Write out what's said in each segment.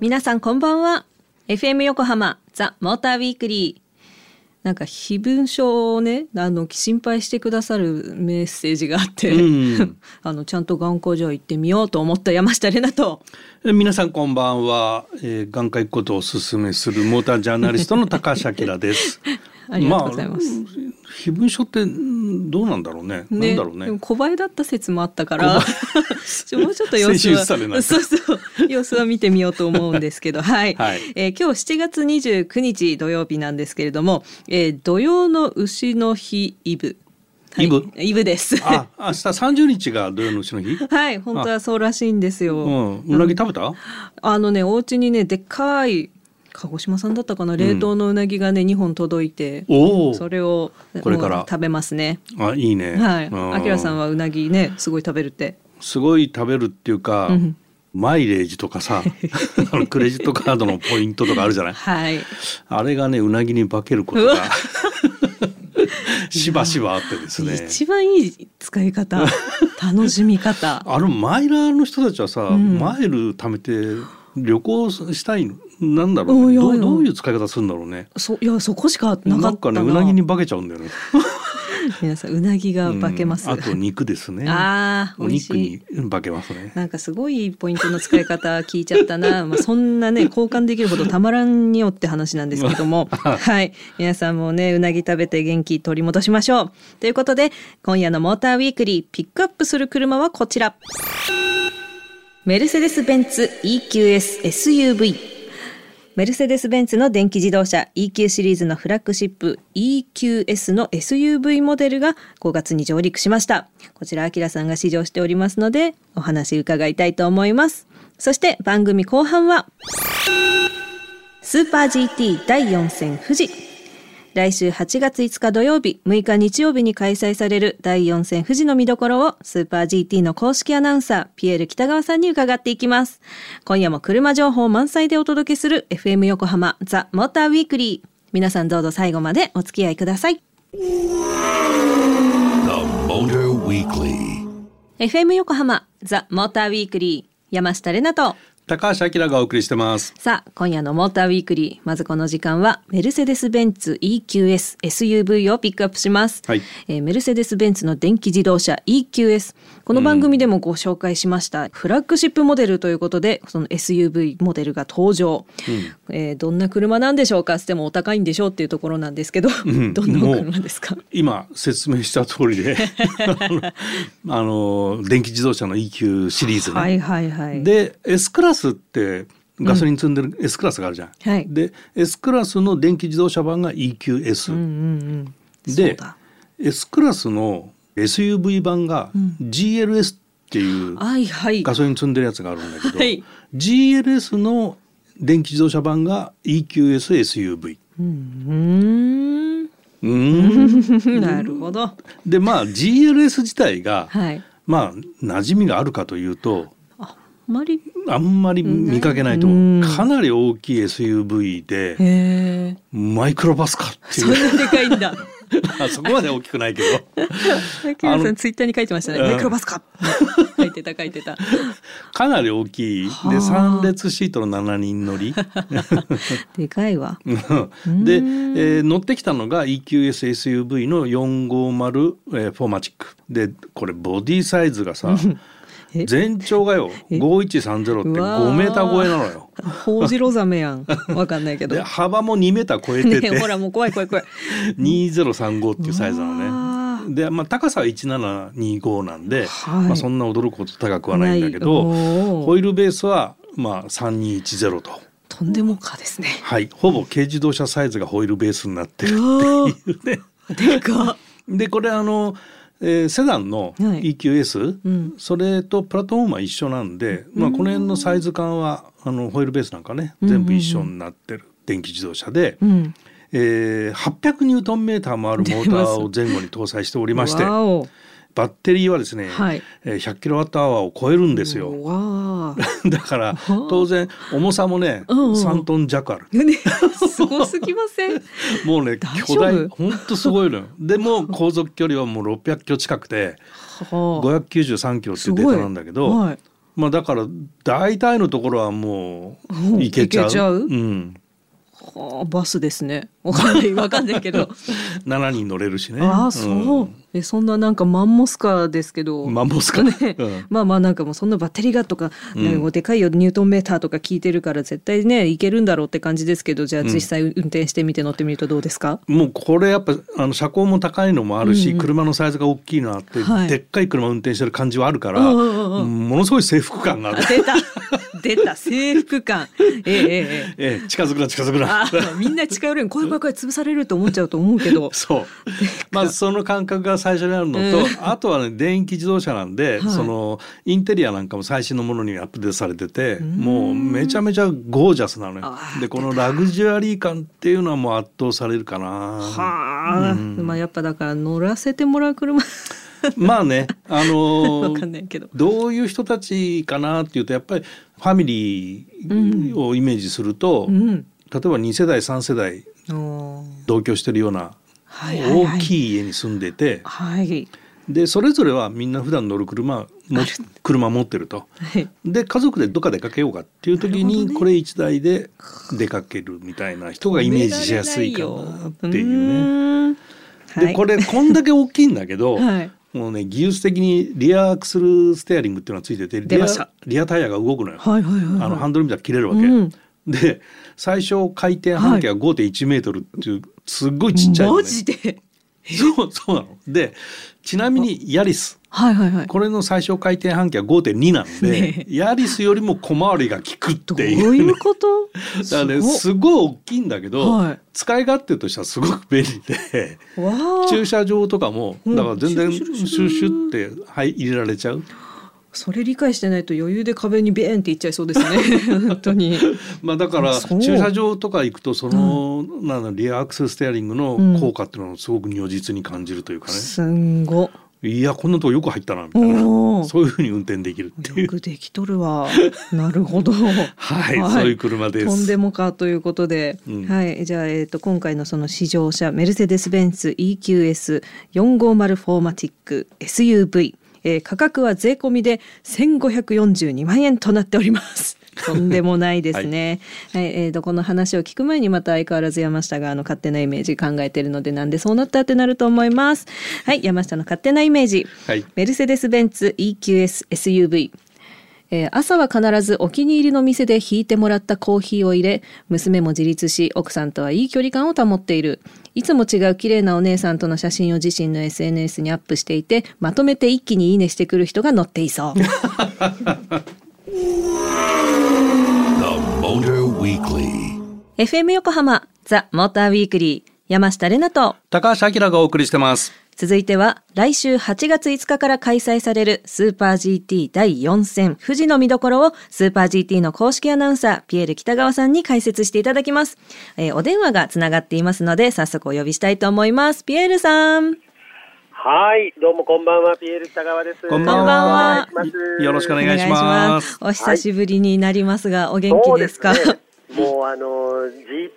皆さんこんばんは。FM 横浜ザ・モーターウィークリーなんか非文書をねあの心配してくださるメッセージがあって、うん。あのちゃんと眼科じ行ってみようと思った山下玲奈と。え皆さんこんばんは、えー、眼科行くことをお勧めするモータージャーナリストの高橋明です。ありがとうございます。あ、非文書ってんどうなんだろうね。なんだろうねでも。小映えだった説もあったからもうちょっと様子はそうそう様子は見てみようと思うんですけど はい、はいえー今日7月29日土曜日なんですけれども、えー土曜の牛の日イブ、はいイブ？イブですあ、明日三十日が土曜のうちの日？はい本当はそうらしいんですよ、うん、うなぎ食べた？あのねお家にねでっかい鹿児島さんだったかな？冷凍のうなぎがね、2本届いて。それをこれから。食べますね。あ、いいね。はい。うん。あきらさんはうなぎねすごい食べるって。すごい食べるっていうか。うん。マイレージとかさ クレジットカードのポイントとかあるじゃない？はい。あれがねうなぎに化けることが しばしばあってですね。一番いい使い方。楽しみ方。あのマイラーの人たちはさ、ん。マイル貯めて旅行したいなんだろう、ね、どうどういう使い方するんだろうね。そいやそこしかなかったな。うなぎに化けちゃうんだよね。皆さんうなぎが化けます、うんあと肉ですね。あーお美味しい。肉に化けますね。なんかすごいポイントの使い方聞いちゃったな、まあ、そんなね交換できるほどたまらんよって話なんですけども。はい。皆さんもねうなぎ食べて元気取り戻しましょう。ということで今夜のモーターウィークリーピックアップする車はこちら。メルセデス・ベンツ EQS SUV メルセデス・ベンツの電気自動車 EQ シリーズのフラッグシップ EQS の SUV モデルが5月に上陸しました。こちら、アキラさんが試乗しておりますので、お話伺いたいと思います。そして番組後半は、スーパー GT 第4戦富士。来週8月5日土曜日、6日日曜日に開催される第4戦富士の見どころをスーパー GT の公式アナウンサー、ピエール北川さんに伺っていきます。今夜も車情報満載でお届けする FM 横浜ザ・モーターウィークリー。皆さんどうぞ最後までお付き合いください。The Motor Weekly. FM 横浜ザ・モーターウィークリー。山下れなと。高橋明がお送りしてますさあ、今夜のモーターウィークリー。まずこの時間は、メルセデス・ベンツ EQS SUV をピックアップします。はいえーメルセデス・ベンツの電気自動車 EQS。この番組でもご紹介しました、フラッグシップモデルということで、その SUV モデルが登場。えーどんな車なんでしょうか？つってもお高いんでしょうっていうところなんですけど、ん どんなお車ですか？今説明した通りで あの電気自動車の EQ シリーズね、はいはいはい。で S クラスってガソリン積んでる S クラスがあるじゃん。はいで S クラスの電気自動車版が EQS、うんうんうん。でだ S クラスの SUV 版が GLS っていう。ガソリン積んでるやつがあるんだけど、はい GLS の電気自動車版が EQSSUV。うーん。うーん なるほど。でまあ GLS 自体が、はい。まあ馴染みがあるかというとまり。あんまり見かけないとかなり大きい SUV で。マイクロバスかってそんいうなでかいんだ。あそこまで大きくないけどさんツイッターに書いてましたね。うんマイクロバスか。書いてた書いてた。かなり大きいではあ3列シートの7人乗り でかいわ。で、えー乗ってきたのが EQSSUV の450、えーフォーマチックでこれボディサイズがさえ 全長がよ5130ってうわー5メーター超えなのよ。ホウジロザメやん。わかんないけど。で幅も2メーター超えてて、ねほらもう怖い怖い怖い。2035っていうサイズなのね。で、まあ、高さは1725なんで、はいまあ、そんな驚くほど高くはないんだけどホイールベースはまあ3210と。とんでもかですね。はい、ほぼ軽自動車サイズがホイールベースになってるっていうね。でかっ。でこれあの、えーセダンのはい。EQS、うん。それとプラットフォームは一緒なんで、まあ、この辺のサイズ感はあのホイールベースなんかね全部一緒になってる電気自動車で、うん。えー800ニュートンメーターもあるモーターを前後に搭載しておりましてバッテリーはですね、はいえー100キロワットアワーを超えるんですよ。だから当然重さもね、うんうん3トン弱ある。ね、すごすぎません。もうね巨大本当すごいのよ。でも航続距離はもう600キロ近くてはあ593キロっていうデータなんだけど、はい。まあだから大体のところはもううん行けちゃう？う？うん。はあ、バスですね。わかんない、わかんないけど。7人乗れるしね。ああ、そう。え、そんななんかマンモスカーですけど。マンモスカね、うん。まあまあなんかもうそんなバッテリーがとか、うん。ねでかいよニュートンメーターとか聞いてるから絶対ねいけるんだろうって感じですけどじゃあ実際運転してみて乗ってみるとどうですか、もうこれやっぱあの車高も高いのもあるし、うん。うん車のサイズが大きいのあって、はい。でっかい車運転してる感じはあるから、うんうんうんうん。ものすごい征服感がある。あ。出た制服感。ええええ、近づくな近づくな。みんな近寄る怖い怖い怖い潰されると思っちゃうと思うけど。そう。まずその感覚が最初にあるのと、あとはね電気自動車なんで、そのインテリアなんかも最新のものにアップデートされてて、もうめちゃめちゃゴージャスなのよ。でこのラグジュアリー感っていうのはもう圧倒されるかな。はあ。まあやっぱだから乗らせてもらう車。まあね、あのど。どういう人たちかなっていうとやっぱりファミリーをイメージすると、うん。例えば2世代3世代同居してるようなはいはいはい。大きい家に住んでて、はい。でそれぞれはみんな普段乗る車も車持ってると。はい。で家族でどっか出かけようかっていう時にこれ1台で出かけるみたいな人がイメージしやすいかなっていうね。ねでこれこんだけ大きいんだけど、はいもうね技術的にリアアクスルステアリングっていうのがついててリアリアタイヤが動くのよ。はいはいはいはいあのハンドル見たら切れるわけ。うんで最小回転半径が5.1メートルっていうすっごいちっちゃいのね。マジでそうそうなの。でちなみにヤリス。はいはいはい。これの最小回転半径は5.2なんで、ねヤリスよりも小回りが利くっどうていう。いうこと？だからねすごい大きいんだけど、はい。使い勝手としてはすごく便利で駐車場とかもうん。だから全然シュッシュってはい入れられちゃう。それ理解してないと余裕で壁にベーンっていっちゃいそうですね。本当に。まあだから駐車場とか行くとその、なんだリアアクセルステアリングの効果っていうのをすごく如実に感じるというかね、すんご。いやこんなとこよく入ったなみたいな。そういうふうに運転できるっていう。よくできとるわ。なるほど。はい、そういう車です。とんでもかということで、うん。はい。じゃあ、えー、と今回のその試乗車メルセデス・ベンツ EQS450 フォーマティック SUV、えー価格は税込みで1542万円となっております。とんでもないですね。はい、えーとこの話を聞く前にまた相変わらず山下があの勝手なイメージ考えてるのでなんでそうなったってなると思います。はい、山下の勝手なイメージ。はいメルセデス・ベンツ EQS SUV えー朝は必ずお気に入りの店で引いてもらったコーヒーを入れ娘も自立し奥さんとはいい距離感を保っているいつも違う綺麗なお姉さんとの写真を自身の SNS にアップしていてまとめて一気にいいねしてくる人が乗っていそう The Motor Weekly. FM 横浜ザ・モーターウィークリー山下れなと高橋明がお送りしてます。続いては来週8月5日から開催されるスーパー GT 第4戦富士の見どころをスーパー GT の公式アナウンサーピエール北川さんに解説していただきます、えーお電話がつながっていますので早速お呼びしたいと思います。ピエールさん。はい、どうもこんばんは、ピエール北川です。こんばんは。よろしくお願いします。お久しぶりになりますが、お元気ですか？そうですねもうあの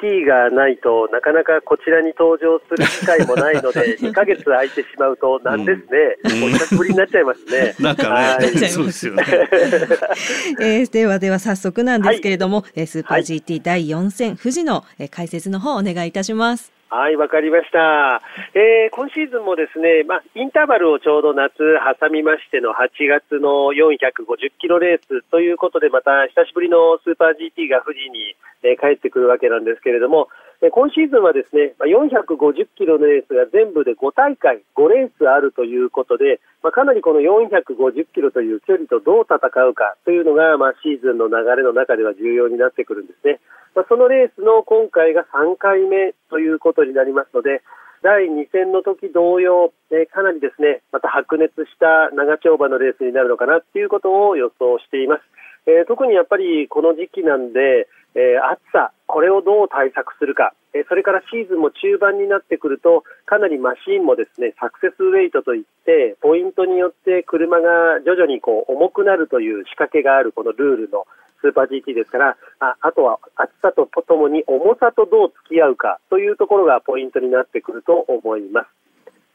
GT がないとなかなかこちらに登場する機会もないので 2ヶ月空いてしまうとなんですね、お久しぶりになっちゃいますね。なんかね、はい。そうですよね。えーではでは早速なんですけれども、えースーパー GT 第4戦富士の、えー解説の方お願いいたしますはい、わかりました。えー今シーズンもですね、まあ、インターバルをちょうど夏挟みましての8月の450キロレースということで、また久しぶりのスーパー GT が富士に、えー帰ってくるわけなんですけれども、えー今シーズンはですね、まあ、450キロのレースが全部で5大会、5レースあるということで、まあ、かなりこの450キロという距離とどう戦うかというのが、まあ、シーズンの流れの中では重要になってくるんですね。まあ、そのレースの今回が3回目ということになりますので、第2戦の時同様、えーかなりですね、また白熱した長丁場のレースになるのかなっていうことを予想しています。えー特にやっぱりこの時期なんで、えー暑さ、これをどう対策するか、えそれからシーズンも中盤になってくると、かなりマシンもですね、サクセスウェイトといって、ポイントによって車が徐々にこう重くなるという仕掛けがあるこのルールのスーパー GT ですから、ああとは暑さとともに重さとどう付き合うかというところがポイントになってくると思います。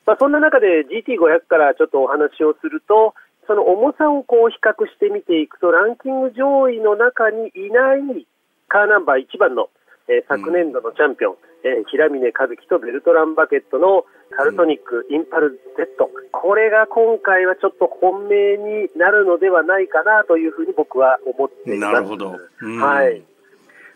まあ、そんな中で GT500 からちょっとお話をすると、その重さをこう比較してみていくと、ランキング上位の中にいないカーナンバー1番の、えー昨年度のチャンピオン、えー平峰和樹とベルトランバケットのカルトニック、インパル Z、これが今回はちょっと本命になるのではないかなというふうに僕は思っています。なるほどうんはい。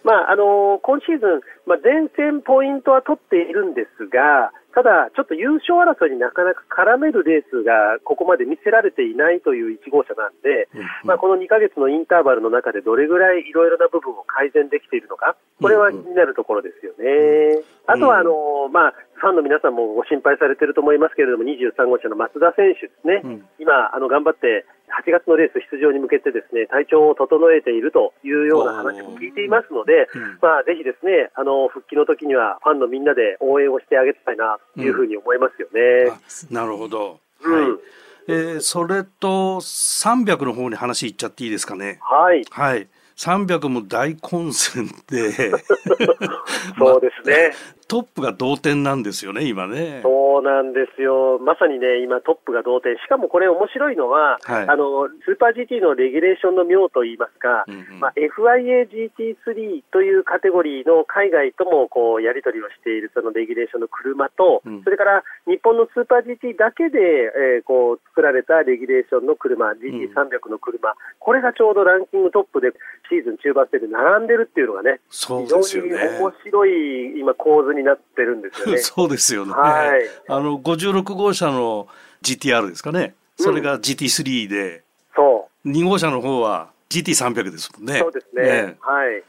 まああの今シーズン、まあ、前線ポイントは取っているんですが、ただ、ちょっと優勝争いになかなか絡めるレースがここまで見せられていないという1号車なんで、まあ、この2ヶ月のインターバルの中でどれぐらいいろいろな部分を改善できているのか、これは気になるところですよね。あとはあの、まあ、ファンの皆さんもご心配されていると思いますけれども、23号車の松田選手ですね、うん今、あの頑張って8月のレース出場に向けてですね体調を整えているというような話も聞いていますので、うんまあ、ぜひですねあの復帰の時にはファンのみんなで応援をしてあげたいなというふうに思いますよね。あなるほど。うんはい。えーそれと300の方に話いっちゃっていいですかね？はい、はい。300も大混戦で そうですね。トップが同点なんですよね今ね。そうなんですよ。まさにね、今トップが同点。しかもこれ面白いのは、はいあの、スーパー GT のレギュレーションの妙といいますか、うんうんまあ、FIA-GT3 というカテゴリーの海外ともこうやり取りをしているそのレギュレーションの車と、うんそれから日本のスーパー GT だけで、えーこう作られたレギュレーションの車、GT300 の車、これがちょうどランキングトップでシーズン中盤戦で並んでるっていうのがね、そう非常ですよね。に面白い今構図になってるんですよね。そうですよね。はいあの56号車の GTR ですかね。それが GT3 で、そう。2号車の方は GT300 ですもんね。そうですね。ねはい。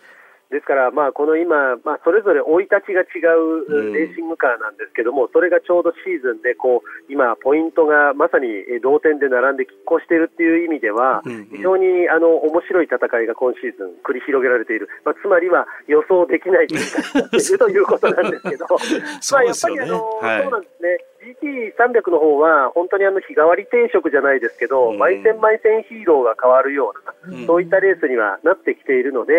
ですから、まあ、この今、まあ、それぞれ生い立ちが違うん。うレーシングカーなんですけども、それがちょうどシーズンで、こう、今、ポイントがまさにえー同点で並んで拮抗しているっていう意味ではうんうん、非常に、あの、面白い戦いが今シーズン繰り広げられている。まあ、つまりは予想できない展開になっているということなんですけど、まそあ、やっぱりあの、はい。そうなんですね。GT300 の方は、本当にあの日替わり定食じゃないですけど、うん。毎戦毎戦ヒーローが変わるような、うん。そういったレースにはなってきているので、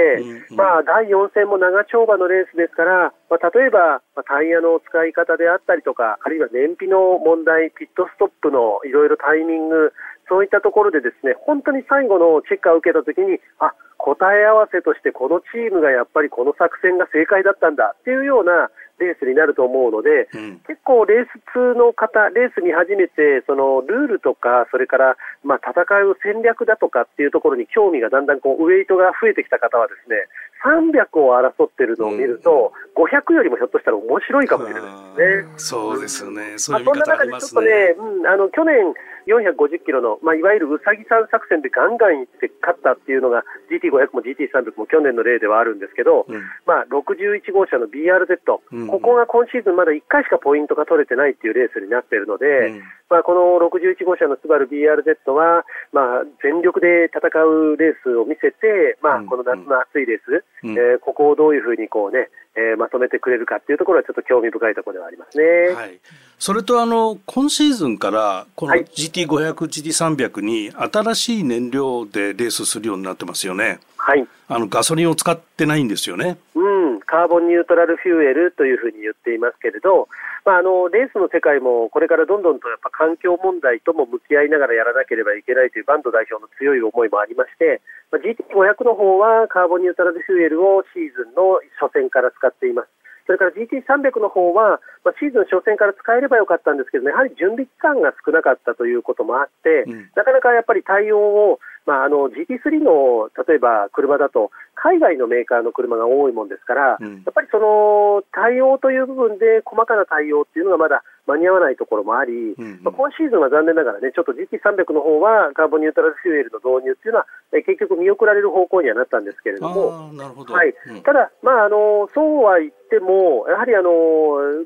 うん。まあ、第4戦も長丁場のレースですから、まあ、例えば、まあ、タイヤの使い方であったりとか、あるいは燃費の問題、ピットストップのいろいろタイミング、そういったところでですね、本当に最後のチェックを受けたときに、あ、答え合わせとしてこのチームがやっぱりこの作戦が正解だったんだっていうようなレースになると思うので、うん結構レース通の方、レース見始めて、そのルールとか、それからまあ戦う戦略だとかっていうところに興味がだんだんこうウェイトが増えてきた方はですね、300を争ってるのを見ると、500よりもひょっとしたら面白いかもしれないですね。そうですよね。そうまあ、いう見方あそんな中でちょっりますね。とね、うん、あの去年450キロの、まあ、いわゆるうさぎさん作戦でガンガンいって勝ったっていうのが GT500 も GT300 も去年の例ではあるんですけど、うん。まあ、61号車の BRZ、うん。ここが今シーズンまだ1回しかポイントが取れてないっていうレースになっているので、うん。まあ、この61号車のスバル BRZ は、まあ、全力で戦うレースを見せて、まあ、うん。この夏の暑いレース、うん。えーここをどういうふうにこう、ねえーまとめてくれるかっていうところはちょっと興味深いところではありますね。はい。それとあの今シーズンからこのはい GT500、GT300 に新しい燃料でレースするようになってますよね。はいあのガソリンを使ってないんですよね。うん、カーボンニュートラルフューエルというふうに言っていますけれど、まあ、あのレースの世界もこれからどんどんとやっぱ環境問題とも向き合いながらやらなければいけないというバンド代表の強い思いもありまして、まあ、GT500 の方はカーボンニュートラルフューエルをシーズンの初戦から使っています。それから GT300 の方は、まあ、シーズン初戦から使えればよかったんですけど、やはり準備期間が少なかったということもあって、うん。なかなかやっぱり対応を、まあ、あの GT3 の例えば車だと、か海外のメーカーの車が多いもんですから、うん。やっぱりその対応という部分で細かな対応っていうのがまだ間に合わないところもあり、うんまあ、今シーズンは残念ながらね、ちょっと GT300 の方はカーボンニュートラルフューエルの導入っていうのは、え結局見送られる方向にはなったんですけれども、なるほど。はい。うん。ただ、まあ、あのそうは言っても、やはりあの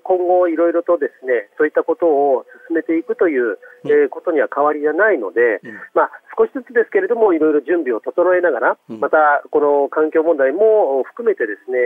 今後、いろいろとですねそういったことを進めていくという、えーことには変わりがないので、うん。まあ、少しずつですけれども、いろいろ準備を整えながら、うんまたこの環境問題も含めて、ですね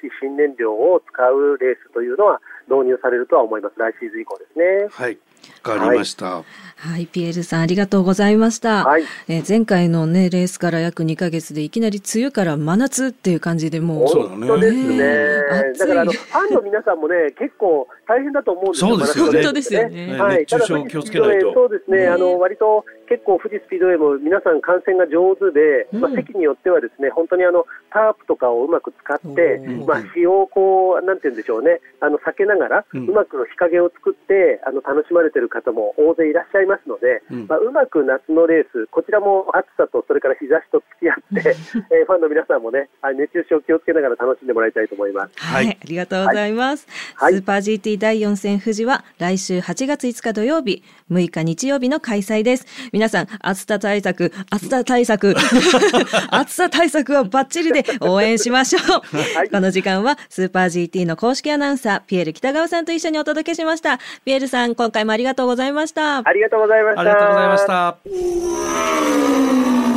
新しい新燃料を使うレースというのは導入されるとは思います、来シーズン以降ですね。はい。わかりました。はい、ピエールさんありがとうございました。はい。えー前回のねレースから約2ヶ月でいきなり梅雨から真夏っていう感じでもう。そうだね本当ですね。ねえ。だからあのファンの皆さんもね、結構大変だと思うんですよ。そうですよね。本当ですよねはい、熱中症ただ気をつけないと。そうですね。ねあの割と結構富士スピードウェイも皆さん観戦が上手で、うん。まあ席によってはですね、本当にあのタープとかをうまく使ってうん、まあ日をこうなんて言うんでしょうね、あの避けながらうん。うまく日陰を作ってあの楽しまれてる方も大勢いらっしゃいますので、うん。まあうまく夏のレースこちらも暑さとそれから日差しと付き合って、えーファンの皆さんもね、あ熱中症気をつけながら楽しんでもらいたいと思います。はい、はいありがとうございます、はい。スーパー GT 第4戦富士は来週8月5日土曜日6日日曜日の開催です。皆さん暑さ対策暑さ対策 暑さ対策はバッチリで応援しましょう、はい。この時間はスーパー GT の公式アナウンサーピエール北川さんと一緒にお届けしました。ピエールさん今回もありがとうございましたありがとうございました。ありがとうございました。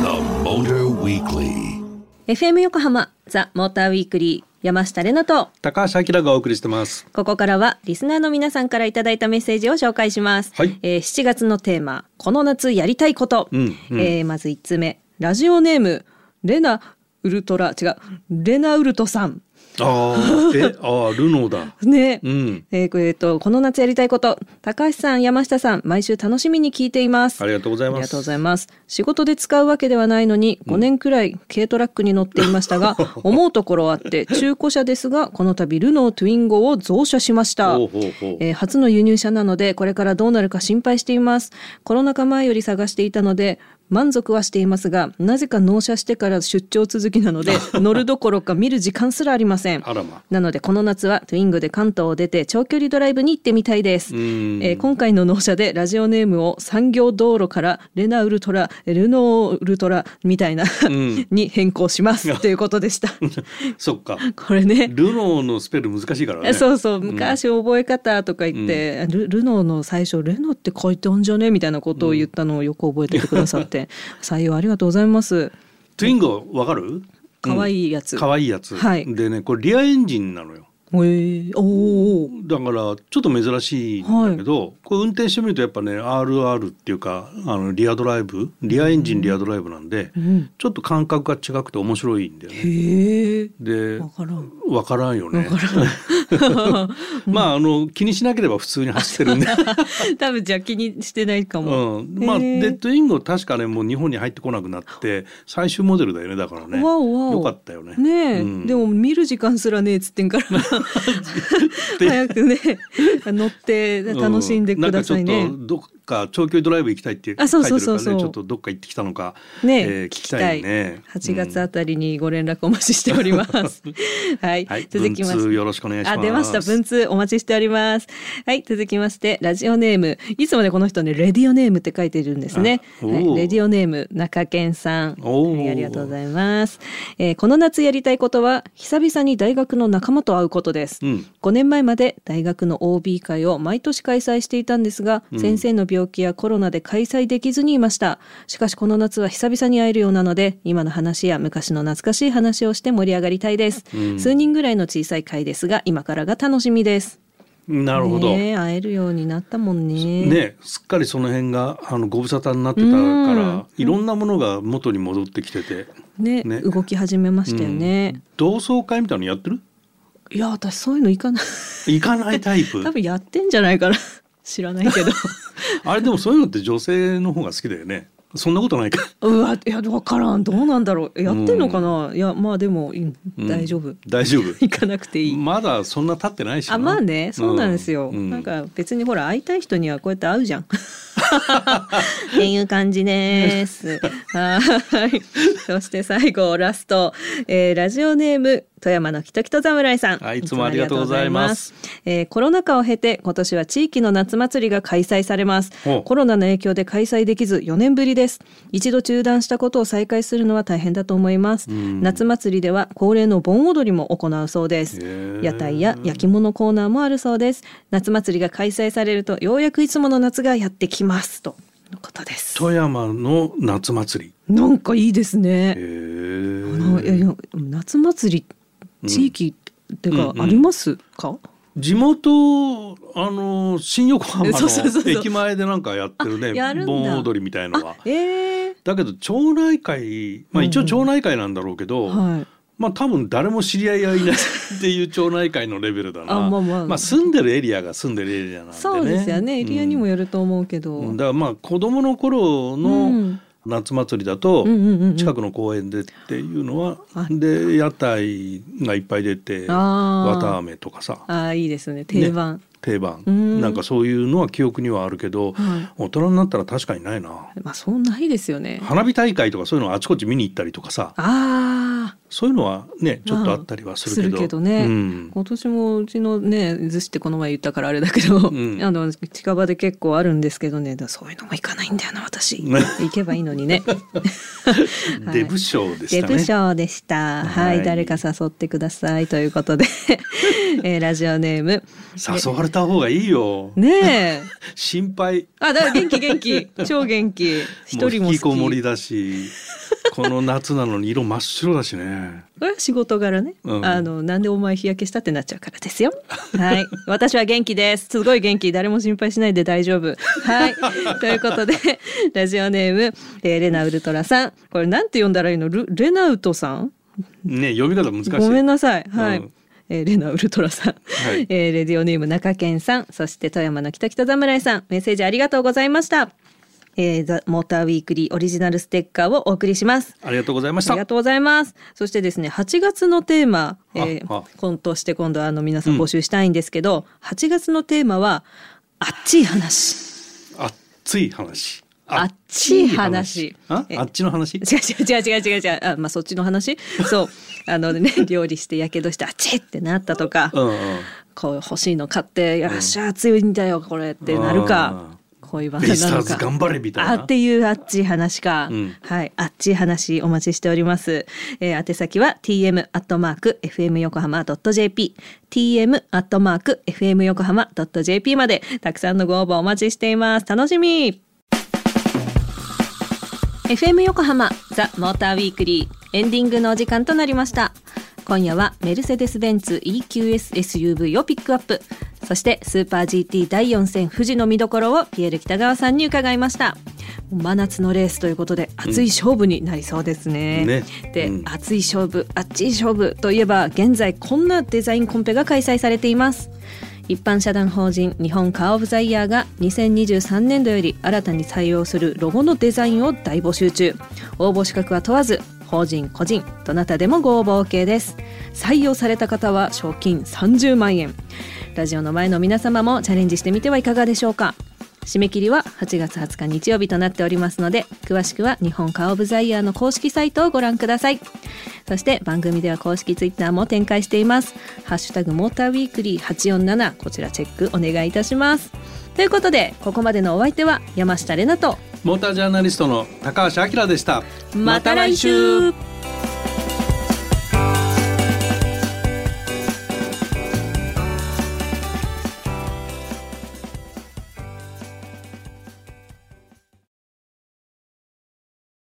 The Motor Weekly. FM 横浜ザ・モーターウィークリー山下れなと高橋明がお送りしてます。ここからはリスナーの皆さんからいただいたメッセージを紹介します。はいえー7月のテーマ、この夏やりたいこと。うんうんえーまず1つ目、ラジオネーム、レナウルトラ、違う、レナウルトさん。ああ、え、ああ、ルノーだ。ね。うん。えーえっと、この夏やりたいこと、高橋さん、山下さん、毎週楽しみに聞いています。ありがとうございます。ありがとうございます。仕事で使うわけではないのに、5年くらい軽トラックに乗っていましたが、思うところあって、中古車ですが、この度ルノートゥインゴを増車しました。ほうほうほうえー初の輸入車なので、これからどうなるか心配しています。コロナ禍前より探していたので、満足はしていますが、なぜか納車してから出張続きなので、乗るどころか見る時間すらありません。ま。なのでこの夏はトゥイングで関東を出て長距離ドライブに行ってみたいです。うんえー今回の納車でラジオネームを産業道路からレナウルトラ、ルノーウルトラみたいな、んに変更しますということでした。そっか。これね。ルノーのスペル難しいからね。そうそう昔覚え方とか言って、ルルノーの最初「レノって書いてあんじゃね?」みたいなことを言ったのをよく覚えててくださって、採用ありがとうございますトゥインゴわかる？可愛いやつ、可愛いやつ。はいでね、これリアエンジンなのよ。えー、おー。だからちょっと珍しいんだけど、これ運転してみるとやっぱね RR っていうかあのリアドライブリアエンジンリアドライブなんで、うん。ちょっと感覚が違くて面白いんだよね。へえでわからん。わからんよね。わ。からん。まああの気にしなければ普通に走ってるんで。多分じゃあ気にしてないかも、うん、まあデッドインゴ確かねもう日本に入ってこなくなって最終モデルだよねだからね。わおわお。よかったよね。ねえ、うん。でも見る時間すらねえっつってんから 早くね乗って楽しんでくださいね。うん。なんかちょっとどか長距離ドライブ行きたいって書いてるからねちょっとどっか行ってきたのか、ねえー聞きたいね。8月あたりにご連絡お待ちしております。はい、はい、続きまして。文通よろしくお願いします。あ、出ました。文通お待ちしております。はい、続きまして、ラジオネーム。いつもね、この人ね、レディオネームって書いてるんですね。はい、レディオネーム、中堅さん。はい、ありがとうございます。えーこの夏やりたいことは、久々に大学の仲間と会うことです。うん5年前まで大学の OB 会を毎年開催していたんですが、先生の病気やコロナで開催できずにいました。しかしこの夏は久々に会えるようなので今の話や昔の懐かしい話をして盛り上がりたいです、数人ぐらいの小さい会ですが今からが楽しみです。なるほど。ねえ会えるようになったもんね。ね、すっかりその辺があのご無沙汰になってたから、いろんなものが元に戻ってきてて、ねね。動き始めましたよね、同窓会みたいなのやってる？いや私そういうのいかない。行かないタイプ？多。分やってんじゃないかな知らないけど。あれでもそういうのって女性の方が好きだよね。そんなことないか。うわいや分からん。どうなんだろう。やってんのかな、いやまあでも、うんうん。大丈夫。大丈夫。行かなくていい、まだそんな経ってないしな。あまあね。そうなんですよ、うん。なんか別にほら会いたい人にはこうやって会うじゃん。っていう感じです。はい。そして最後ラスト、えーラジオネーム富山のきときと侍さん。はいいつもありがとうございます。えーコロナ禍を経て今年は地域の夏祭りが開催されますお。コロナの影響で開催できず4年ぶりです。一度中断したことを再開するのは大変だと思います。夏祭りでは恒例の盆踊りも行うそうです。屋台や焼き物コーナーもあるそうです。夏祭りが開催されるとようやくいつもの夏がやってきますとのことです。富山の夏祭り。なんかいいですへね。夏祭り地域ってかうんありますか？地元あの新横浜の駅前でなんかやってるね盆踊りみたいのは。ええだけど町内会まあ一応町内会なんだろうけど、はい。まあ多分誰も知り合いがいないっていう町内会のレベルだな。あまあまあ住んでるエリアが住んでるエリアなんでね。そうですよね。エリアにもよると思うけど。うんだからまあ子供の頃うのん夏祭りだと近くの公園でっていうのは、あで屋台がいっぱい出てあー綿あめとかさああいいですね。定番。定番うんなんかそういうのは記憶にはあるけど、はい大人になったら確かにないな。まあそうないですよね。花火大会とかそういうのあちこち見に行ったりとかさああ。そういうのはねちょっとあったりはするけど。ね、うん。今年もうちのね逗子ってこの前言ったからあれだけど、ん。あの近場で結構あるんですけどね。だそういうのも行かないんだよな私。ね。行けばいいのにね。はい。デブ賞でしデたね。ブ賞でした。はい、はい。誰か誘ってください。ということで、えーラジオネーム。誘われた方がいいよ。ねえ。心配。あだから元気元気。超元気。一人も引きこもりだし、この夏なのに色真っ白だしね。これは仕事柄ね、うん。あのなんでお前日焼けしたってなっちゃうからですよ。はい。私は元気です。すごい元気。誰も心配しないで大丈夫。はい。ということでラジオネーム、えーレナウルトラさん。これなんて読んだらいいの？ルレナウトさん？ね読み方難しい。ごめんなさい。はい、うん。えーレナウルトラさん、はい。えーレディオネーム中堅さん。そして富山の北北侍さん。メッセージありがとうございましたえー、ザ・モーターウィークリーオリジナルステッカーをお送りしますありがとうございましたありが。とうございます。そしてですね、8月のテーマ、えーああコントして今度あの皆さん募集したいんですけど、8月のテーマは、あっちい話。熱い話。あっちい話えああっちの話？違う違う違う違う違う違う。あ、まあそっちの話？そう。あのね、料理してやけどして、あっちいってなったとか、うんうん。こう欲しいの買って、よっしゃ、熱いんだよ、これってなるか。恋バナベイスなのか。ターズ頑張れみたいな。あっていうあっちい話か、うん。はいあっちい話お待ちしております、えー、宛先は tm アットマーク fm 横浜 .jp tm アットマーク fm 横浜 .jp までたくさんのご応募お待ちしています。楽しみ。FM 横浜ザ・モーターウィークリーエンディングのお時間となりました今夜はメルセデス・ベンツ EQSSUV をピックアップ。そしてスーパー GT 第4戦富士の見どころをピエール北川さんに伺いました。真夏のレースということで熱い勝負になりそうですね,、ね。で、うん。熱い勝負熱い勝負といえば現在こんなデザインコンペが開催されています。一般社団法人日本カー・オブ・ザ・イヤーが2023年度より新たに採用するロゴのデザインを大募集中。応募資格は問わず法人個人どなたでもご応募 OK です。採用された方は賞金30万円。ラジオの前の皆様もチャレンジしてみてはいかがでしょうか。締め切りは8月20日日曜日となっておりますので詳しくは日本カー・オブ・ザ・イヤーの公式サイトをご覧ください。そして番組では公式ツイッターも展開しています。ハッシュタグモーターウィークリー847こちらチェックお願いいたします。ということでここまでのお相手は山下れなとモータージャーナリストの高橋明でした。また来週